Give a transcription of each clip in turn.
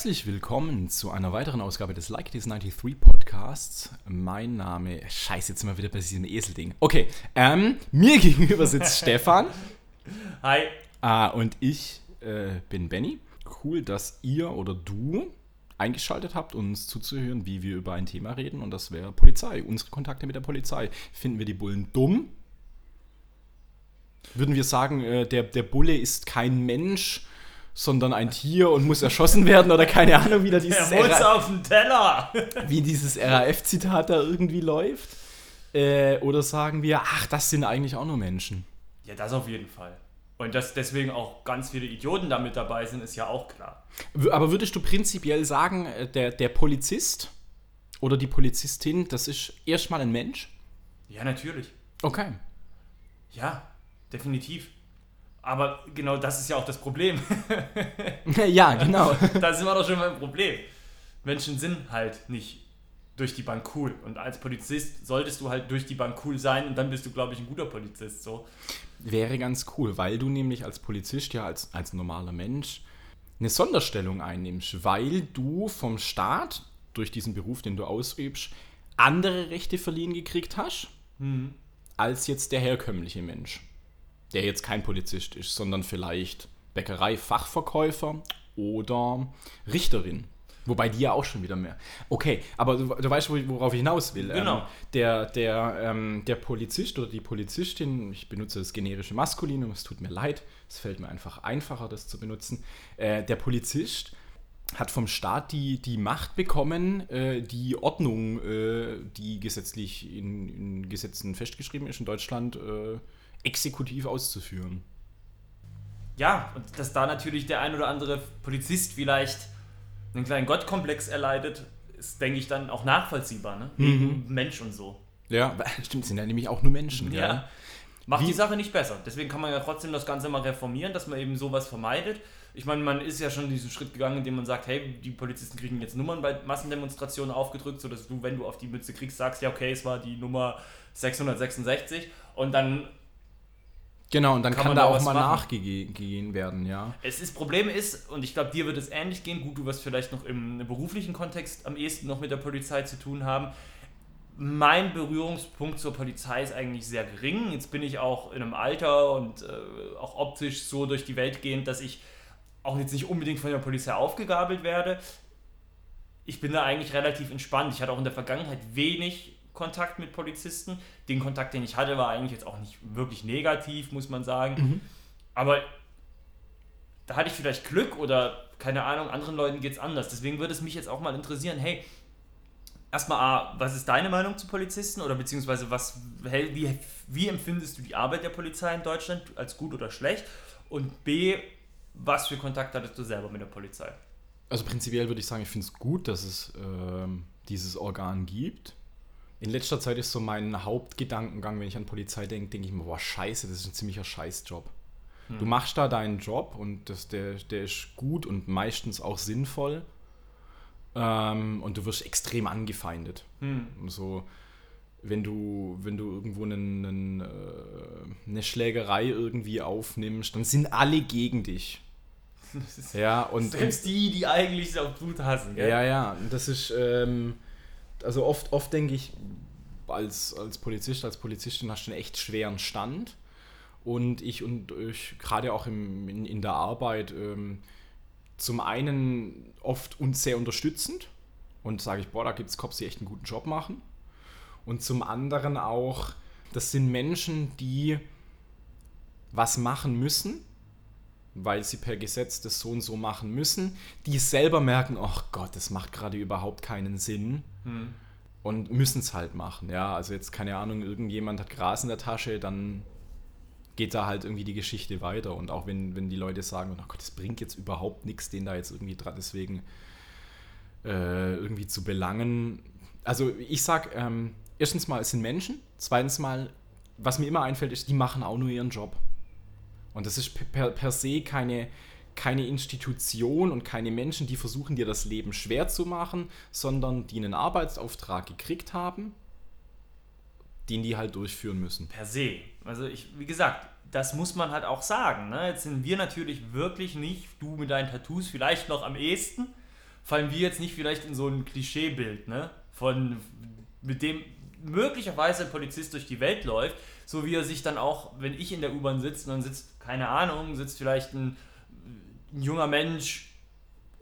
Herzlich willkommen zu einer weiteren Ausgabe des Like This 93 Podcasts. Mein Name, scheiße, jetzt sind wir wieder bei diesem Eselding. Okay, ähm, mir gegenüber sitzt Stefan. Hi. Ah, und ich äh, bin Benny. Cool, dass ihr oder du eingeschaltet habt, uns zuzuhören, wie wir über ein Thema reden. Und das wäre Polizei, unsere Kontakte mit der Polizei. Finden wir die Bullen dumm? Würden wir sagen, äh, der, der Bulle ist kein Mensch, sondern ein Tier und muss erschossen werden oder keine Ahnung, wie da dieses, Der muss auf den Teller. wie dieses RAF-Zitat da irgendwie läuft? Äh, oder sagen wir, ach, das sind eigentlich auch nur Menschen? Ja, das auf jeden Fall. Und dass deswegen auch ganz viele Idioten damit dabei sind, ist ja auch klar. Aber würdest du prinzipiell sagen, äh, der, der Polizist oder die Polizistin, das ist erstmal ein Mensch? Ja, natürlich. Okay. Ja, definitiv. Aber genau das ist ja auch das Problem. ja, genau. da sind wir doch schon beim Problem. Menschen sind halt nicht durch die Bank cool. Und als Polizist solltest du halt durch die Bank cool sein und dann bist du, glaube ich, ein guter Polizist. So. Wäre ganz cool, weil du nämlich als Polizist ja als, als normaler Mensch eine Sonderstellung einnimmst, weil du vom Staat durch diesen Beruf, den du ausübst, andere Rechte verliehen gekriegt hast, als jetzt der herkömmliche Mensch, der jetzt kein Polizist ist, sondern vielleicht Bäckerei-Fachverkäufer oder Richterin. Wobei die ja auch schon wieder mehr. Okay, aber du, du weißt, worauf ich hinaus will. Genau. Ähm, der, der, ähm, der Polizist oder die Polizistin, ich benutze das generische Maskulinum, es tut mir leid, es fällt mir einfach einfacher, das zu benutzen. Äh, der Polizist hat vom Staat die, die Macht bekommen, äh, die Ordnung, äh, die gesetzlich in, in Gesetzen festgeschrieben ist in Deutschland, äh, exekutiv auszuführen. Ja, und dass da natürlich der ein oder andere Polizist vielleicht einen kleinen Gottkomplex erleidet, ist, denke ich, dann auch nachvollziehbar. Ne? Wegen Mensch und so. Ja, stimmt, sind ja nämlich auch nur Menschen. Ja. gell? Macht Wie- die Sache nicht besser. Deswegen kann man ja trotzdem das Ganze mal reformieren, dass man eben sowas vermeidet. Ich meine, man ist ja schon diesen Schritt gegangen, indem man sagt, hey, die Polizisten kriegen jetzt Nummern bei Massendemonstrationen aufgedrückt, sodass du, wenn du auf die Mütze kriegst, sagst, ja, okay, es war die Nummer 666 und dann Genau, und dann Kann kann, man da da auch mal nachgegeben werden, ja. Es ist Problem ist, und ich glaube, dir wird es ähnlich gehen, gut, du wirst vielleicht noch im beruflichen Kontext am ehesten noch mit der Polizei zu tun haben. Mein Berührungspunkt zur Polizei ist eigentlich sehr gering. Jetzt bin ich auch in einem Alter und äh, auch optisch so durch die Welt gehend, dass ich auch jetzt nicht unbedingt von der Polizei aufgegabelt werde. Ich bin da eigentlich relativ entspannt. Ich hatte auch in der Vergangenheit wenig Kontakt mit Polizisten. Den Kontakt, den ich hatte, war eigentlich jetzt auch nicht wirklich negativ, muss man sagen. Aber da hatte ich vielleicht Glück oder keine Ahnung, anderen Leuten geht es anders. Deswegen würde es mich jetzt auch mal interessieren, hey, erstmal A, was ist deine Meinung zu Polizisten oder beziehungsweise was, wie, wie empfindest du die Arbeit der Polizei in Deutschland als gut oder schlecht? Und B, was für Kontakt hattest du selber mit der Polizei? Also prinzipiell würde ich sagen, ich finde es gut, dass es ähm, dieses Organ gibt. In letzter Zeit ist so mein Hauptgedankengang, wenn ich an Polizei denke, denke ich mir, boah, scheiße, das ist ein ziemlicher Scheißjob. Du machst da deinen Job und das, der, der ist gut und meistens auch sinnvoll. Ähm, und du wirst extrem angefeindet. Und So, wenn du, wenn du irgendwo einen, einen, äh, eine Schlägerei irgendwie aufnimmst, dann sind alle gegen dich. Ja, und, Selbst die, die eigentlich auf Blut hassen, gell? ja, ja, das ist, ähm, also oft, oft denke ich, als, als Polizist, als Polizistin hast du einen echt schweren Stand. Und ich und ich, gerade auch im, in, in der Arbeit, ähm, zum einen oft uns sehr unterstützend und sage ich, boah, da gibt es Cops, die echt einen guten Job machen. Und zum anderen auch, das sind Menschen, die was machen müssen, weil sie per Gesetz das so und so machen müssen, die selber merken, ach Gott, das macht gerade überhaupt keinen Sinn und müssen es halt machen. Ja, also jetzt keine Ahnung, irgendjemand hat Gras in der Tasche, dann geht da halt irgendwie die Geschichte weiter. Und auch wenn, wenn die Leute sagen, oh Gott, das bringt jetzt überhaupt nichts, den da jetzt irgendwie dran, deswegen äh, irgendwie zu belangen. Also ich sag, ähm, erstens mal, es sind Menschen. Zweitens mal, was mir immer einfällt, ist, die machen auch nur ihren Job. Und das ist per, per se keine, keine Institution und keine Menschen, die versuchen, dir das Leben schwer zu machen, sondern die einen Arbeitsauftrag gekriegt haben, den die halt durchführen müssen. per se. Also ich, wie gesagt, das muss man halt auch sagen. Ne? Jetzt sind wir natürlich wirklich nicht, du mit deinen Tattoos vielleicht noch am ehesten, fallen wir jetzt nicht vielleicht in so ein Klischeebild, ne? Von mit dem möglicherweise ein Polizist durch die Welt läuft, so wie er sich dann auch, wenn ich in der U-Bahn sitze, dann sitzt, keine Ahnung, sitzt vielleicht ein, ein junger Mensch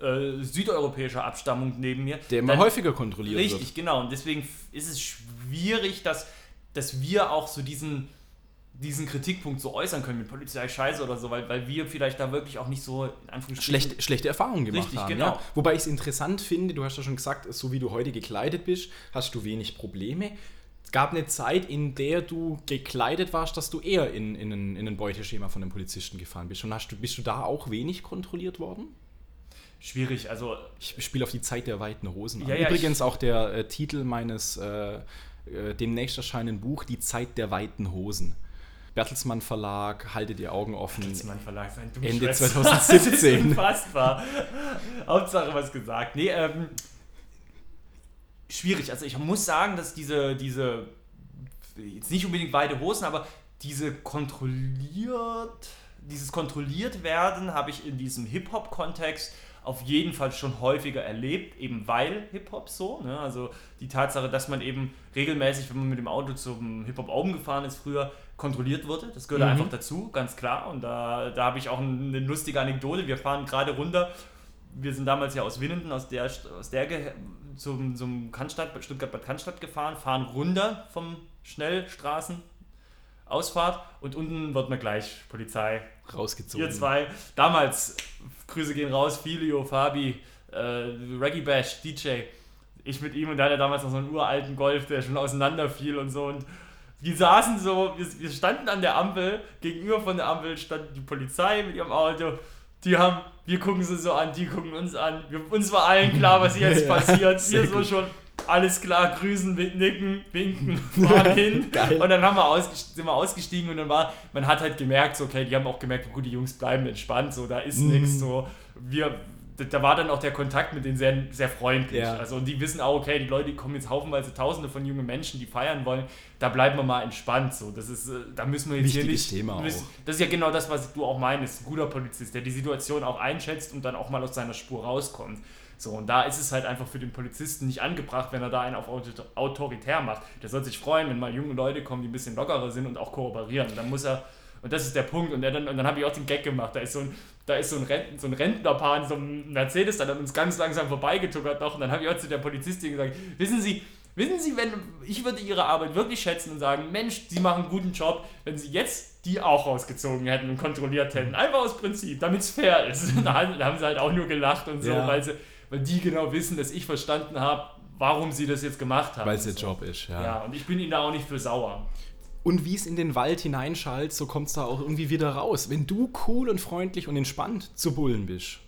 äh, südeuropäischer Abstammung neben mir. Der immer dann, häufiger kontrolliert richtig, wird. Richtig, genau. Und deswegen ist es schwierig, dass, dass wir auch so diesen, diesen Kritikpunkt so äußern können mit Polizei scheiße oder so, weil, weil wir vielleicht da wirklich auch nicht so in Anführungsstrichen Schlecht, schlechte Erfahrungen gemacht richtig, haben. Genau. Ja. Wobei ich es interessant finde, du hast ja schon gesagt, so wie du heute gekleidet bist, hast du wenig Probleme. Es gab eine Zeit, in der du gekleidet warst, dass du eher in, in, ein, in ein Beuteschema von den Polizisten gefahren bist. Und hast du, bist du da auch wenig kontrolliert worden? schwierig. Also ich spiele auf die Zeit der weiten Hosen an. Ja, ja, Übrigens auch der äh, Titel meines äh, äh, demnächst erscheinenden Buch Die Zeit der weiten Hosen. Bertelsmann Verlag, halte die Augen offen. Bertelsmann Verlag, sein Ende 2017. das ist unfassbar. Hauptsache was gesagt. Nee, ähm, schwierig. Also ich muss sagen, dass diese, diese, jetzt nicht unbedingt weite Hosen, aber diese kontrolliert, dieses kontrolliert werden habe ich in diesem Hip-Hop-Kontext auf jeden Fall schon häufiger erlebt, eben weil Hip-Hop so. Ne? Also die Tatsache, dass man eben regelmäßig, wenn man mit dem Auto zum Hip-Hop Augen gefahren ist, früher kontrolliert wurde. Das gehört mhm. einfach dazu, ganz klar. Und da, da habe ich auch eine lustige Anekdote. Wir fahren gerade runter. Wir sind damals ja aus Winnenden, aus der, aus der zum, zum Cannstatt, Stuttgart-Bad Cannstatt gefahren, fahren runter vom Schnellstraßen Ausfahrt und unten wird mir gleich Polizei rausgezogen. Ihr zwei, damals, Grüße gehen raus, Filio, Fabi, äh, Reggae Bash, DJ. Ich mit ihm und der hatte damals noch so einen uralten Golf, der schon auseinanderfiel und so. Und wir saßen so, wir, wir standen an der Ampel, gegenüber von der Ampel stand die Polizei mit ihrem Auto. Die haben, wir gucken sie so an, die gucken uns an. Wir, uns war allen klar, was jetzt ja, passiert. Wir so schon, alles klar, grüßen, nicken, winken, fahren hin. Und dann haben wir sind wir ausgestiegen und dann war, man hat halt gemerkt, so, okay, die haben auch gemerkt, gut, die Jungs bleiben entspannt, so, da ist mm. nichts, so, wir, da war dann auch der Kontakt mit denen sehr, sehr freundlich. Ja. Also, und die wissen auch, okay, die Leute kommen jetzt haufenweise Tausende von jungen Menschen, die feiern wollen, da bleiben wir mal entspannt, so, das ist, äh, da müssen wir jetzt Wichtiges hier nicht, Thema müssen, das ist ja genau das, was du auch meinst, ein guter Polizist, der die Situation auch einschätzt und dann auch mal aus seiner Spur rauskommt. So, und da ist es halt einfach für den Polizisten nicht angebracht, wenn er da einen auf autoritär macht. Der soll sich freuen, wenn mal junge Leute kommen, die ein bisschen lockerer sind und auch kooperieren. Und dann muss er, und das ist der Punkt, und, dann, und dann habe ich auch den Gag gemacht, da ist so ein, da ist so ein, Rent, so ein Rentnerpaar in so einem Mercedes, der hat uns ganz langsam vorbeigetuckert noch, und dann habe ich auch zu der Polizistin gesagt, wissen Sie, Wissen Sie, wenn ich würde Ihre Arbeit wirklich schätzen und sagen, Mensch, Sie machen einen guten Job, wenn Sie jetzt die auch rausgezogen hätten und kontrolliert hätten. Einfach aus Prinzip, damit es fair ist. da haben sie halt auch nur gelacht und so, ja. weil sie, weil die genau wissen, dass ich verstanden habe, warum sie das jetzt gemacht haben. Weil es ihr so. Job ist, ja. Ja, und ich bin ihnen da auch nicht für sauer. Und wie es in den Wald hineinschallt, so kommt es da auch irgendwie wieder raus. Wenn du cool und freundlich und entspannt zu Bullen bist,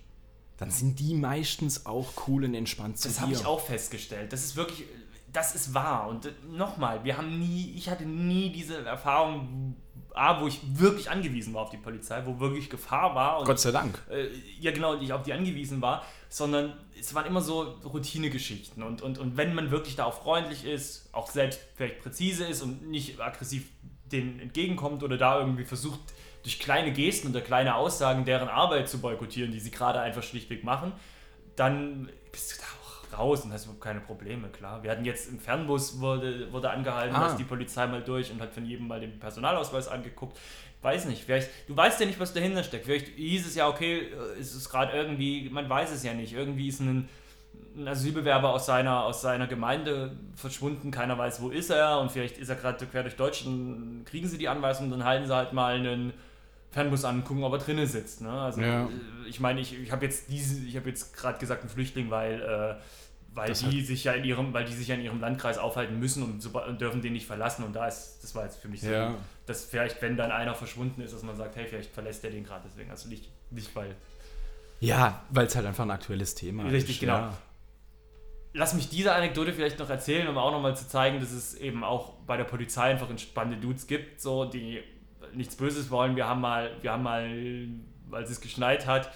dann sind die meistens auch cool und entspannt zu das dir. Das habe ich auch festgestellt. Das ist wirklich, das ist wahr. Und äh, nochmal, wir haben nie, ich hatte nie diese Erfahrung, A, wo ich wirklich angewiesen war auf die Polizei, wo wirklich Gefahr war. Und, Gott sei Dank. Äh, ja, genau, und ich auf die angewiesen war sondern es waren immer so Routinegeschichten. Und, und, und wenn man wirklich da auch freundlich ist, auch selbst vielleicht präzise ist und nicht aggressiv denen entgegenkommt oder da irgendwie versucht, durch kleine Gesten oder kleine Aussagen deren Arbeit zu boykottieren, die sie gerade einfach schlichtweg machen, dann bist du da raus und hast überhaupt keine Probleme, klar. Wir hatten jetzt im Fernbus wurde, wurde angehalten, ah. dass die Polizei mal durch und hat von jedem mal den Personalausweis angeguckt weiß nicht, vielleicht, du weißt ja nicht, was dahinter steckt. Vielleicht hieß es ja, okay, äh, ist es gerade irgendwie, man weiß es ja nicht. Irgendwie ist ein, ein Asylbewerber aus seiner, aus seiner Gemeinde verschwunden, keiner weiß, wo ist er und vielleicht ist er gerade quer durch Deutschland, kriegen sie die Anweisung, und dann halten sie halt mal einen Fernbus an, gucken, ob er drinnen sitzt. Ne? Also ja. Äh, ich meine, ich, ich habe jetzt diese, ich habe jetzt gerade gesagt, ein Flüchtling, weil äh, weil die sich ja in ihrem, weil die sich ja in ihrem Landkreis aufhalten müssen und, so, und dürfen den nicht verlassen. Und da ist, das war jetzt für mich so, ja. dass vielleicht, wenn dann einer verschwunden ist, dass man sagt, hey, vielleicht verlässt er den gerade deswegen. Also nicht, nicht weil. Ja, weil es halt einfach ein aktuelles Thema Richtig, ist. Richtig, genau. Ja. Lass mich diese Anekdote vielleicht noch erzählen, um auch nochmal zu zeigen, dass es eben auch bei der Polizei einfach entspannte Dudes gibt, so die nichts Böses wollen. Wir haben mal, wir haben mal, als es geschneit hat,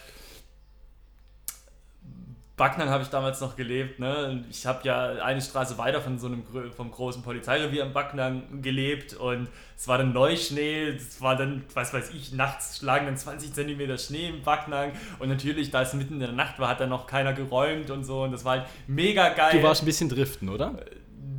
Backnang habe ich damals noch gelebt. Ne? Ich habe ja eine Straße weiter von so einem vom großen Polizeirevier in Backnang gelebt und es war dann Neuschnee. Es war dann, was weiß ich, nachts schlagen dann 20 Zentimeter Schnee im Backnang und natürlich, da es mitten in der Nacht war, hat dann noch keiner geräumt und so und das war halt mega geil. Du warst ein bisschen driften, oder?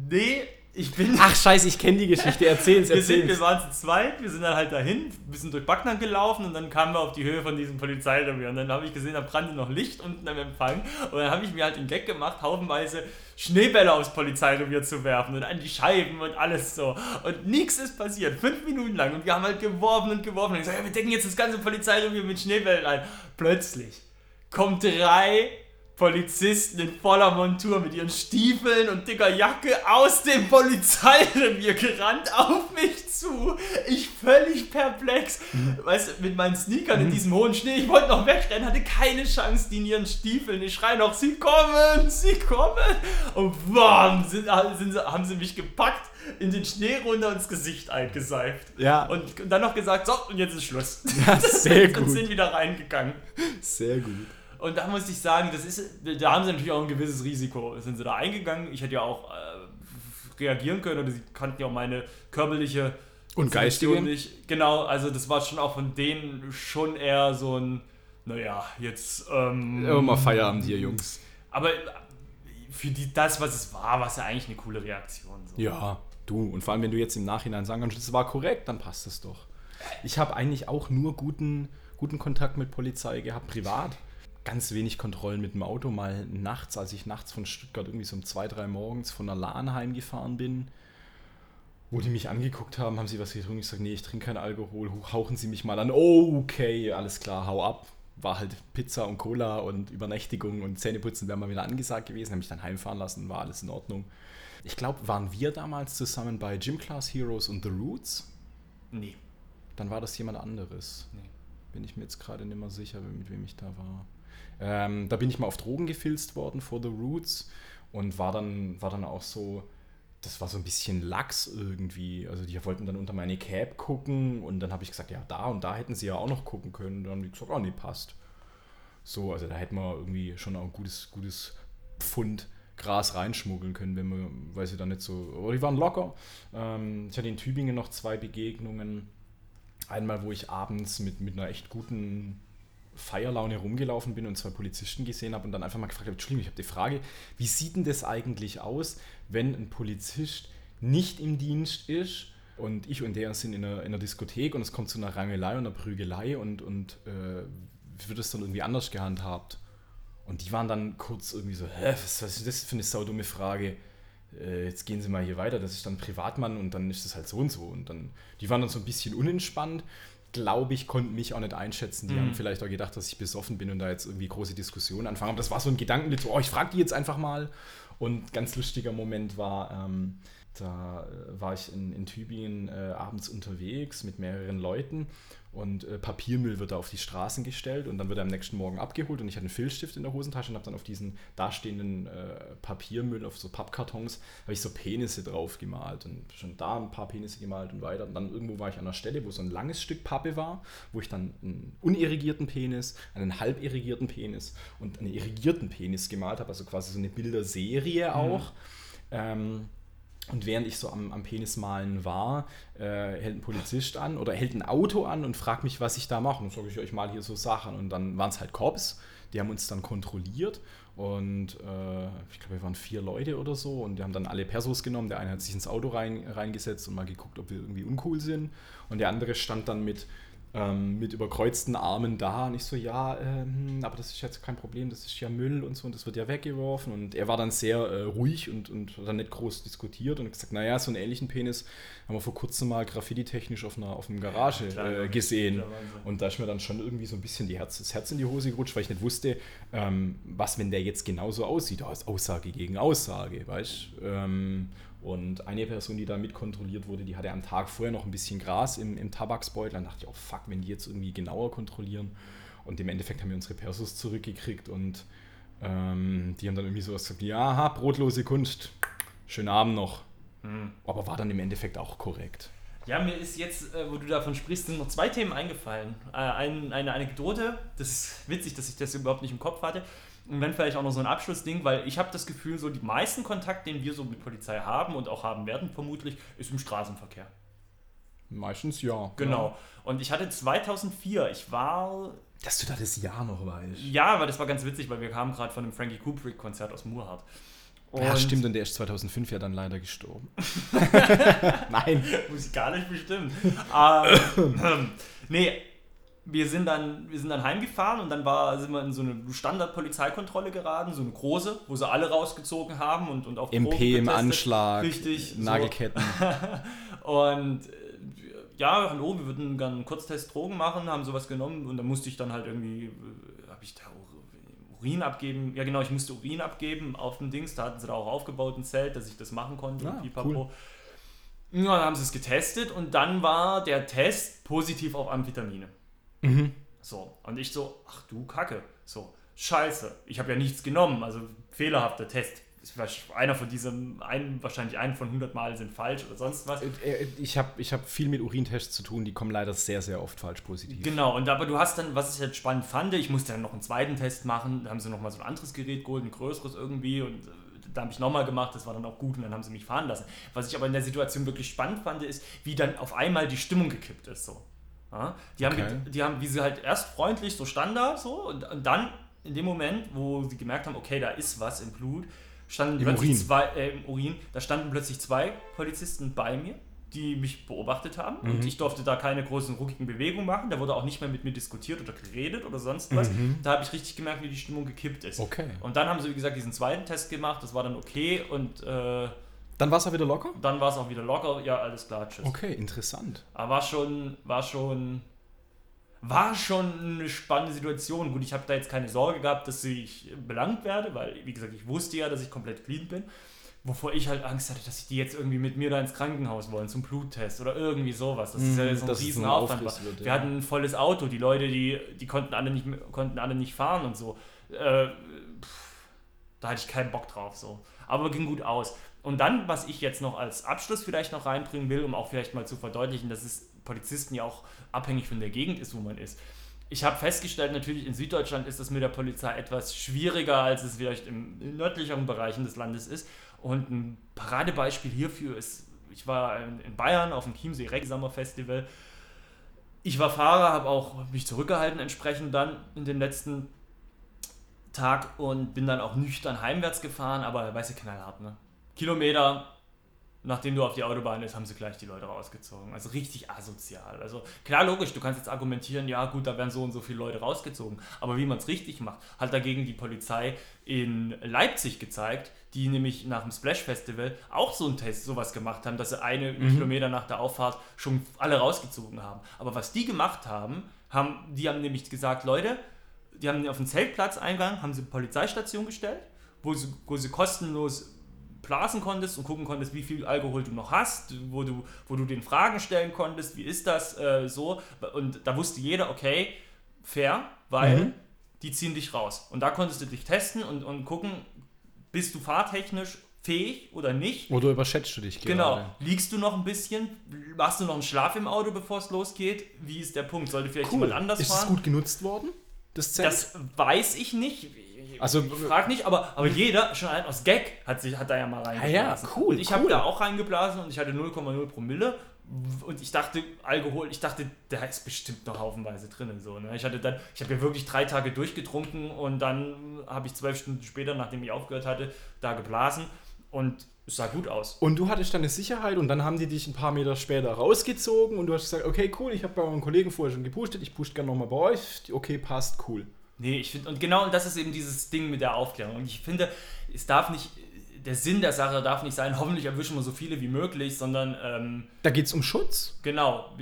Nee, ich bin. Ach scheiße, ich kenne die Geschichte. Erzähl's, erzähl's. Wir, sind, wir waren zu zweit, wir sind dann halt dahin, ein bisschen durch Backnang gelaufen und dann kamen wir auf die Höhe von diesem Polizeirevier. Und dann habe ich gesehen, da brannte noch Licht unten am Empfang. Und dann habe ich mir halt den Gag gemacht, haufenweise Schneebälle aufs Polizeirevier zu werfen und an die Scheiben und alles so. Und nichts ist passiert. Fünf Minuten lang. Und wir haben halt geworfen und geworfen. Und ich sage, ja, wir decken jetzt das ganze Polizeirevier mit Schneebällen ein. Plötzlich kommen drei Polizisten in voller Montur mit ihren Stiefeln und dicker Jacke aus dem Polizeirevier gerannt auf mich zu. Ich völlig perplex. Mhm. Weißt du, mit meinen Sneakern mhm. in diesem hohen Schnee, ich wollte noch wegrennen, hatte keine Chance, die in ihren Stiefeln. Ich schreie noch, sie kommen, sie kommen. Und bam, sind, sind, haben sie mich gepackt, in den Schnee runter ins Gesicht eingeseift. Ja. Und dann noch gesagt, so, und jetzt ist Schluss. Ja, sehr gut. Und sind wieder reingegangen. Sehr gut. Und da muss ich sagen, das ist, da haben sie natürlich auch ein gewisses Risiko. Sind sie da eingegangen? Ich hätte ja auch äh, reagieren können oder sie kannten ja auch meine körperliche und geistige nicht. Genau, also das war schon auch von denen schon eher so ein, naja, jetzt. Ähm, Immer mal Feierabend hier, Jungs. Aber für die, das, was es war, war es ja eigentlich eine coole Reaktion. So. Ja, du. Und vor allem, wenn du jetzt im Nachhinein sagen kannst, es war korrekt, dann passt es doch. Ich habe eigentlich auch nur guten, guten Kontakt mit Polizei gehabt, privat ganz wenig Kontrollen mit dem Auto. Mal nachts, als ich nachts von Stuttgart irgendwie so um zwei, drei morgens von der Lahn heimgefahren bin, wo die mich angeguckt haben, haben sie was getrunken. Ich sage, nee, ich trinke keinen Alkohol. Hauchen sie mich mal an. Oh, okay, alles klar, hau ab. War halt Pizza und Cola und Übernächtigung und Zähneputzen wäre mal wieder angesagt gewesen. Habe mich dann heimfahren lassen, war alles in Ordnung. Ich glaube, waren wir damals zusammen bei Gym Class Heroes und The Roots? Nee. Dann war das jemand anderes. Nee. Bin ich mir jetzt gerade nicht mehr sicher, mit wem ich da war. Ähm, da bin ich mal auf Drogen gefilzt worden vor The Roots und war dann, war dann auch so, das war so ein bisschen lax irgendwie. Also die wollten dann unter meine Cap gucken und dann habe ich gesagt, ja, da und da hätten sie ja auch noch gucken können. Dann haben die gesagt, oh nee, passt. So, also da hätten wir irgendwie schon auch ein gutes, gutes Pfund Gras reinschmuggeln können, wenn wir, weil sie dann nicht so, aber die waren locker. Ähm, ich hatte in Tübingen noch zwei Begegnungen. Einmal, wo ich abends mit, mit einer echt guten Feierlaune rumgelaufen bin und zwei Polizisten gesehen habe und dann einfach mal gefragt habe, Entschuldigung, ich habe die Frage, wie sieht denn das eigentlich aus, wenn ein Polizist nicht im Dienst ist und ich und der sind in einer, in einer Diskothek und es kommt zu einer Rangelei und einer Prügelei und, und äh, wird es dann irgendwie anders gehandhabt? Und die waren dann kurz irgendwie so, hä, was, was ist das für eine saudumme Frage? Äh, jetzt gehen Sie mal hier weiter, das ist dann Privatmann und dann ist das halt so und so. Und dann, die waren dann so ein bisschen unentspannt glaube ich, konnten mich auch nicht einschätzen. Die mhm. haben vielleicht auch gedacht, dass ich besoffen bin und da jetzt irgendwie große Diskussionen anfangen. Aber das war so ein Gedankenblitz, oh, ich frage die jetzt einfach mal. Und ganz lustiger Moment war, ähm, da äh, war ich in, in Tübingen äh, abends unterwegs mit mehreren Leuten und äh, Papiermüll wird da auf die Straßen gestellt und dann wird er am nächsten Morgen abgeholt und ich hatte einen Filzstift in der Hosentasche und habe dann auf diesen dastehenden äh, Papiermüll, auf so Pappkartons, habe ich so Penisse drauf gemalt und schon da ein paar Penisse gemalt und weiter. Und dann irgendwo war ich an einer Stelle, wo so ein langes Stück Pappe war, wo ich dann einen unirrigierten Penis, einen halb irrigierten Penis und einen irrigierten Penis gemalt habe, also quasi so eine Bilderserie auch. Mhm. Ähm, und während ich so am, am Penis malen war, äh, hält ein Polizist an oder hält ein Auto an und fragt mich, was ich da mache. Und sage ich, ich mal hier so Sachen. Und dann waren es halt Cops, die haben uns dann kontrolliert. Und äh, ich glaube, wir waren vier Leute oder so. Und die haben dann alle Persos genommen. Der eine hat sich ins Auto rein, reingesetzt und mal geguckt, ob wir irgendwie uncool sind. Und der andere stand dann mit ähm, mit überkreuzten Armen da. Und ich so, ja, ähm, aber das ist jetzt kein Problem, das ist ja Müll und so und das wird ja weggeworfen. Und er war dann sehr äh, ruhig und, und hat dann nicht groß diskutiert und gesagt, naja, so einen ähnlichen Penis haben wir vor kurzem mal graffiti-technisch auf einer auf einem Garage äh, gesehen. Und da ist mir dann schon irgendwie so ein bisschen die Herz, das Herz in die Hose gerutscht, weil ich nicht wusste, ähm, was, wenn der jetzt genauso aussieht. Aussage gegen Aussage, weißt du? Und eine Person, die da mitkontrolliert wurde, die hatte am Tag vorher noch ein bisschen Gras im, im Tabaksbeutel. Dann dachte ich, oh fuck, wenn die jetzt irgendwie genauer kontrollieren. Und im Endeffekt haben wir unsere Persos zurückgekriegt und ähm, die haben dann irgendwie sowas gesagt, ja, brotlose Kunst, schönen Abend noch. Mhm. Aber war dann im Endeffekt auch korrekt. Ja, mir ist jetzt, äh, wo du davon sprichst, sind noch zwei Themen eingefallen. Äh, ein, eine Anekdote, das ist witzig, dass ich das überhaupt nicht im Kopf hatte. Und dann vielleicht auch noch so ein Abschlussding, weil ich habe das Gefühl, so die meisten Kontakte, den wir so mit Polizei haben und auch haben werden vermutlich, ist im Straßenverkehr. Meistens ja. Genau. Ja. Und ich hatte 2004, ich war... Dass du da das Jahr noch weißt. Ja, aber das war ganz witzig, weil wir kamen gerade von einem Frankie Kubrick-Konzert aus Murhart. Und ja, stimmt, und der ist 2005 ja dann leider gestorben. Nein. Muss ich gar nicht bestimmen. ähm, nee, wir sind dann, wir sind dann heimgefahren und dann war, sind wir in so eine Standard-Polizeikontrolle geraten, so eine große, wo sie alle rausgezogen haben und, und auf MP im Anschlag, Richtig, Nagelketten. So. und äh, ja, hallo, wir würden gerne einen Kurztest Drogen machen, haben sowas genommen und dann musste ich dann halt irgendwie, äh, habe ich da Urin abgeben, ja genau, ich musste Urin abgeben auf dem Dings, da hatten sie da auch aufgebaut ein Zelt, dass ich das machen konnte ah, Cool. Ja, dann haben sie es getestet und dann war der Test positiv auf Amphetamine. Mhm. So, und ich so, ach du Kacke, so, scheiße, ich habe ja nichts genommen, also fehlerhafter Test. Einer von diesem, ein, wahrscheinlich einen von 100 Mal sind falsch oder sonst was. Äh, äh, ich habe ich hab viel mit Urintests zu tun, die kommen leider sehr, sehr oft falsch positiv. Genau, und aber du hast dann, was ich jetzt spannend fand, ich musste dann noch einen zweiten Test machen, da haben sie nochmal so ein anderes Gerät geholt, ein größeres irgendwie und äh, da habe ich nochmal gemacht, das war dann auch gut und dann haben sie mich fahren lassen. Was ich aber in der Situation wirklich spannend fand, ist, wie dann auf einmal die Stimmung gekippt ist. So. Ja, die, okay. haben, die haben, wie sie halt erst freundlich, so Standard, so, und, und, dann in dem Moment, wo sie gemerkt haben, okay, da ist was im Blut, standen Im plötzlich Urin. zwei, äh, im Urin, da standen plötzlich zwei Polizisten bei mir, die mich beobachtet haben mhm. und ich durfte da keine großen ruckigen Bewegungen machen. Da wurde auch nicht mehr mit mir diskutiert oder geredet oder sonst was. Mhm. Da habe ich richtig gemerkt, wie die Stimmung gekippt ist. Okay. Und dann haben sie, wie gesagt, diesen zweiten Test gemacht, das war dann okay und äh, dann war es auch wieder locker? Dann war es auch wieder locker, ja, alles klar, tschüss. Okay, interessant. Aber war schon, war schon, war schon eine spannende Situation. Gut, ich habe da jetzt keine Sorge gehabt, dass ich belangt werde, weil, wie gesagt, ich wusste ja, dass ich komplett clean bin. Wovor ich halt Angst hatte, dass die jetzt irgendwie mit mir da ins Krankenhaus wollen, zum Bluttest oder irgendwie sowas. Das ist ja mhm, so ein Riesenaufwand. Wird, ja. Wir hatten ein volles Auto, die Leute, die, die konnten, alle nicht, konnten alle nicht fahren und so. Äh, pff, da hatte ich keinen Bock drauf so. Aber ging gut aus. Und dann, was ich jetzt noch als Abschluss vielleicht noch reinbringen will, um auch vielleicht mal zu verdeutlichen, dass es Polizisten ja auch abhängig von der Gegend ist, wo man ist. Ich habe festgestellt, natürlich in Süddeutschland ist das mit der Polizei etwas schwieriger, als es vielleicht im, in nördlicheren Bereichen des Landes ist. Und ein Paradebeispiel hierfür ist, ich war in Bayern auf dem Chiemsee Reggae Festival. Ich war Fahrer, habe auch mich zurückgehalten entsprechend dann in den letzten Tag und bin dann auch nüchtern heimwärts gefahren, aber weißt du, knallhart, ne? Kilometer, nachdem du auf die Autobahn bist, haben sie gleich die Leute rausgezogen. Also richtig asozial. Also klar, logisch, du kannst jetzt argumentieren, ja gut, da werden so und so viele Leute rausgezogen. Aber wie man es richtig macht, hat dagegen die Polizei in Leipzig gezeigt, die nämlich nach dem Splash Festival auch so einen Test, sowas gemacht haben, dass sie eine mhm. Kilometer nach der Auffahrt schon alle rausgezogen haben. Aber was die gemacht haben, haben die haben nämlich gesagt, Leute, die haben auf den Zeltplatzeingang, haben sie eine Polizeistation gestellt, wo sie, wo sie kostenlos blasen konntest und gucken konntest, wie viel Alkohol du noch hast, wo du, wo du den Fragen stellen konntest, wie ist das äh, so. Und da wusste jeder, okay, fair, weil mhm. die ziehen dich raus. Und da konntest du dich testen und, und gucken, bist du fahrtechnisch fähig oder nicht. Oder überschätzt du dich gerade. Genau. Liegst du noch ein bisschen? Machst du noch einen Schlaf im Auto, bevor es losgeht? Wie ist der Punkt? Sollte vielleicht cool. jemand anders ist fahren? Ist es gut genutzt worden? Das, das weiß ich nicht also, ich frag nicht, aber, aber jeder, schon ein aus Gag, hat, sich, hat da ja mal reingeblasen. Ah ja, cool. Und ich cool. habe da auch reingeblasen und ich hatte 0,0 Promille. Und ich dachte, Alkohol, ich dachte, da ist bestimmt noch haufenweise drin. So, ne? Ich hatte dann, ich habe ja wirklich drei Tage durchgetrunken und dann habe ich zwölf Stunden später, nachdem ich aufgehört hatte, da geblasen und es sah gut aus. Und du hattest dann eine Sicherheit und dann haben die dich ein paar Meter später rausgezogen und du hast gesagt, okay, cool, ich habe bei meinem Kollegen vorher schon gepustet, ich pushe gerne nochmal bei euch. Okay, passt, cool. Nee, ich finde, und genau das ist eben dieses Ding mit der Aufklärung. Und ich finde, es darf nicht, der Sinn der Sache darf nicht sein, hoffentlich erwischen wir so viele wie möglich, sondern. Ähm, da geht es um Schutz. Genau.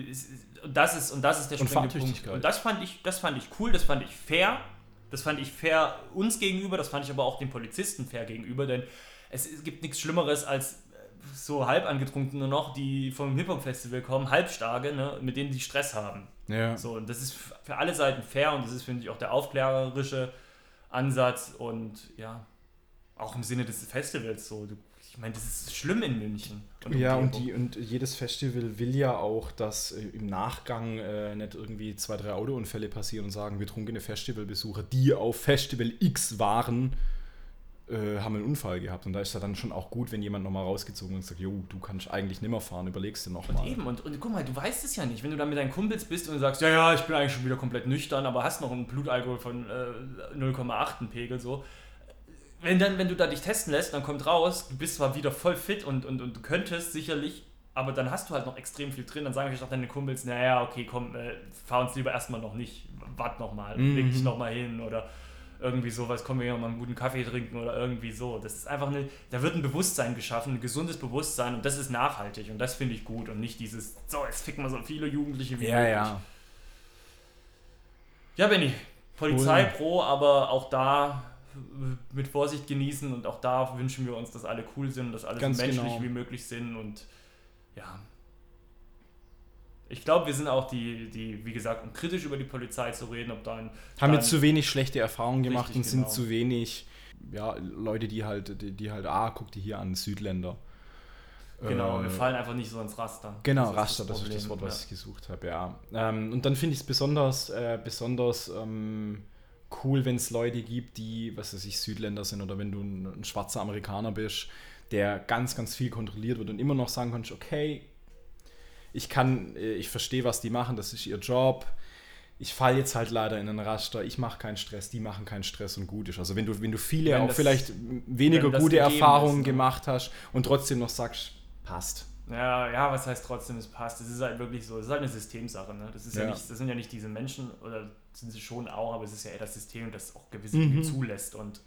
Und das ist, und das ist der springende Punkt. Und das fand, ich, das fand ich cool, das fand ich fair. Das fand ich fair uns gegenüber, das fand ich aber auch den Polizisten fair gegenüber, denn es, es gibt nichts Schlimmeres als so halb angetrunkene noch, die vom Hip-Hop-Festival kommen, halbstarke, ne, mit denen die Stress haben. Ja. So, und das ist für alle Seiten fair und das ist, finde ich, auch der aufklärerische Ansatz und ja, auch im Sinne des Festivals so. Ich meine, das ist schlimm in München. Und ja, und, die, und jedes Festival will ja auch, dass äh, im Nachgang äh, nicht irgendwie zwei, drei Autounfälle passieren und sagen, betrunkene Festivalbesucher, die auf Festival X waren, äh, haben einen Unfall gehabt. Und da ist ja dann schon auch gut, wenn jemand nochmal rausgezogen und sagt, jo, du kannst eigentlich nimmer fahren, überlegst du nochmal. Und eben, und, und guck mal, du weißt es ja nicht. Wenn du dann mit deinen Kumpels bist und sagst, ja, ja, ich bin eigentlich schon wieder komplett nüchtern, aber hast noch einen Blutalkohol von äh, 0,8 Pegel, so. Wenn, dann, wenn du da dich testen lässt, dann kommt raus, du bist zwar wieder voll fit und, und, und du könntest sicherlich aber dann hast du halt noch extrem viel drin. Dann sagen vielleicht auch deine Kumpels, naja, okay, komm, äh, fahr uns lieber erstmal noch nicht, wart nochmal, mhm. leg dich nochmal hin oder irgendwie sowas, kommen wir hier mal einen guten Kaffee trinken oder irgendwie so. Das ist einfach eine, da wird ein Bewusstsein geschaffen, ein gesundes Bewusstsein und das ist nachhaltig und das finde ich gut und nicht dieses, so, jetzt ficken wir so viele Jugendliche wie ja, möglich. Ja, ja. Benny, Polizei cool. pro, aber auch da mit Vorsicht genießen und auch da wünschen wir uns, dass alle cool sind, dass alle so menschlich genau. wie möglich sind und ja, ich glaube, wir sind auch die, die, wie gesagt, um kritisch über die Polizei zu reden, ob da ein. Haben jetzt zu wenig schlechte Erfahrungen gemacht und sind genau. zu wenig ja, Leute, die halt, die, die halt, ah, guck dir hier an, Südländer. Genau, äh, wir fallen einfach nicht so ins Raster. Genau, das Raster, das, das, ist das Wort, was ja. ich gesucht habe, ja. Ähm, und dann finde ich es besonders, äh, besonders ähm, cool, wenn es Leute gibt, die, was weiß ich, Südländer sind oder wenn du ein, ein, schwarzer Amerikaner bist, der ganz, ganz viel kontrolliert wird und immer noch sagen kannst, okay, ich kann, äh, ich verstehe, was die machen, das ist ihr Job. Ich falle jetzt halt leider in einen Raster, ich mache keinen Stress, die machen keinen Stress und gut ist. Also wenn du, wenn du viele wenn auch das, vielleicht weniger gute Erfahrungen ist, ne? gemacht hast und trotzdem noch sagst, passt. Ja, ja, was heißt trotzdem, es passt? Es ist halt wirklich so, es ist halt eine Systemsache, ne? Das ist ja, ja nicht, das sind ja nicht diese Menschen, oder sind sie schon auch, aber es ist ja eher das System, das auch gewisse Dinge mhm. zulässt. Und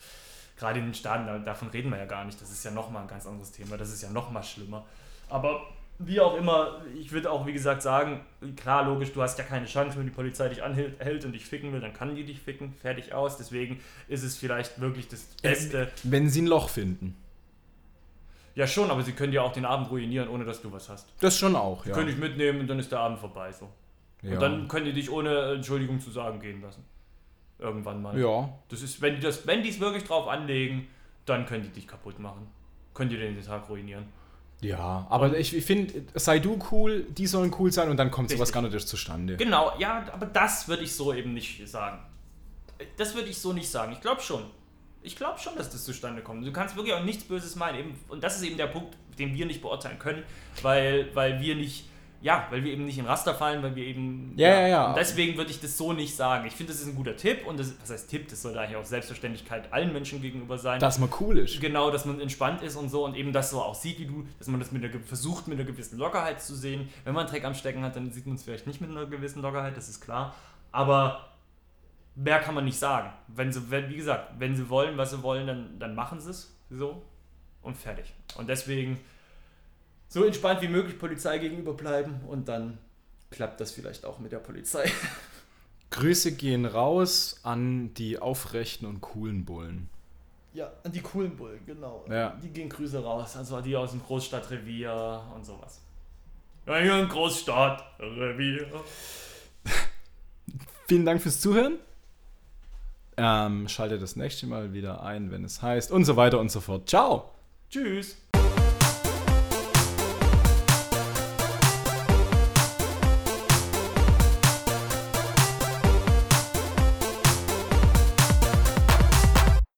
gerade in den Staaten, davon reden wir ja gar nicht. Das ist ja nochmal ein ganz anderes Thema, das ist ja nochmal schlimmer. Aber wie auch immer, ich würde auch, wie gesagt, sagen, klar, logisch, du hast ja keine Chance, wenn die Polizei dich anhält und dich ficken will, dann kann die dich ficken, fertig aus. Deswegen ist es vielleicht wirklich das Beste. Wenn sie ein Loch finden. Ja, schon, aber sie können dir auch den Abend ruinieren, ohne dass du was hast. Das schon auch, ja. Können dich mitnehmen und dann ist der Abend vorbei, so. Ja. Und dann können die dich ohne Entschuldigung zu sagen gehen lassen. Irgendwann mal. Ja. Das ist, wenn die das, wenn die es wirklich drauf anlegen, dann können die dich kaputt machen. Können die den Tag ruinieren. Ja, aber ich, finde, sei du cool, die sollen cool sein und dann kommt Richtig. sowas gar nicht zustande. Genau, ja, aber das würde ich so eben nicht sagen. Das würde ich so nicht sagen. Ich glaube schon. Ich glaube schon, dass das zustande kommt. Du kannst wirklich auch nichts Böses meinen. Eben, und das ist eben der Punkt, den wir nicht beurteilen können, weil, weil wir nicht ja, weil wir eben nicht in Raster fallen, weil wir eben. Ja, ja, ja. ja. Und deswegen würde ich das so nicht sagen. Ich finde, das ist ein guter Tipp und das, was heißt Tipp, das sollte eigentlich auch Selbstverständlichkeit allen Menschen gegenüber sein. Dass man cool ist. Genau, dass man entspannt ist und so und eben das so auch sieht wie du, dass man das mit einer, versucht mit einer gewissen Lockerheit zu sehen. Wenn man Dreck am Stecken hat, dann sieht man es vielleicht nicht mit einer gewissen Lockerheit, das ist klar. Aber mehr kann man nicht sagen. Wenn sie, wenn, wie gesagt, wenn sie wollen, was sie wollen, dann, dann machen sie es so und fertig. Und deswegen so entspannt wie möglich Polizei gegenüber bleiben und dann klappt das vielleicht auch mit der Polizei. Grüße gehen raus an die aufrechten und coolen Bullen. Ja, an die coolen Bullen, genau. Ja. Die gehen Grüße raus. Also die aus dem Großstadtrevier und sowas. Ja, hier ein Großstadtrevier. Vielen Dank fürs Zuhören. Ähm, schaltet das nächste Mal wieder ein, wenn es heißt und so weiter und so fort. Ciao. Tschüss.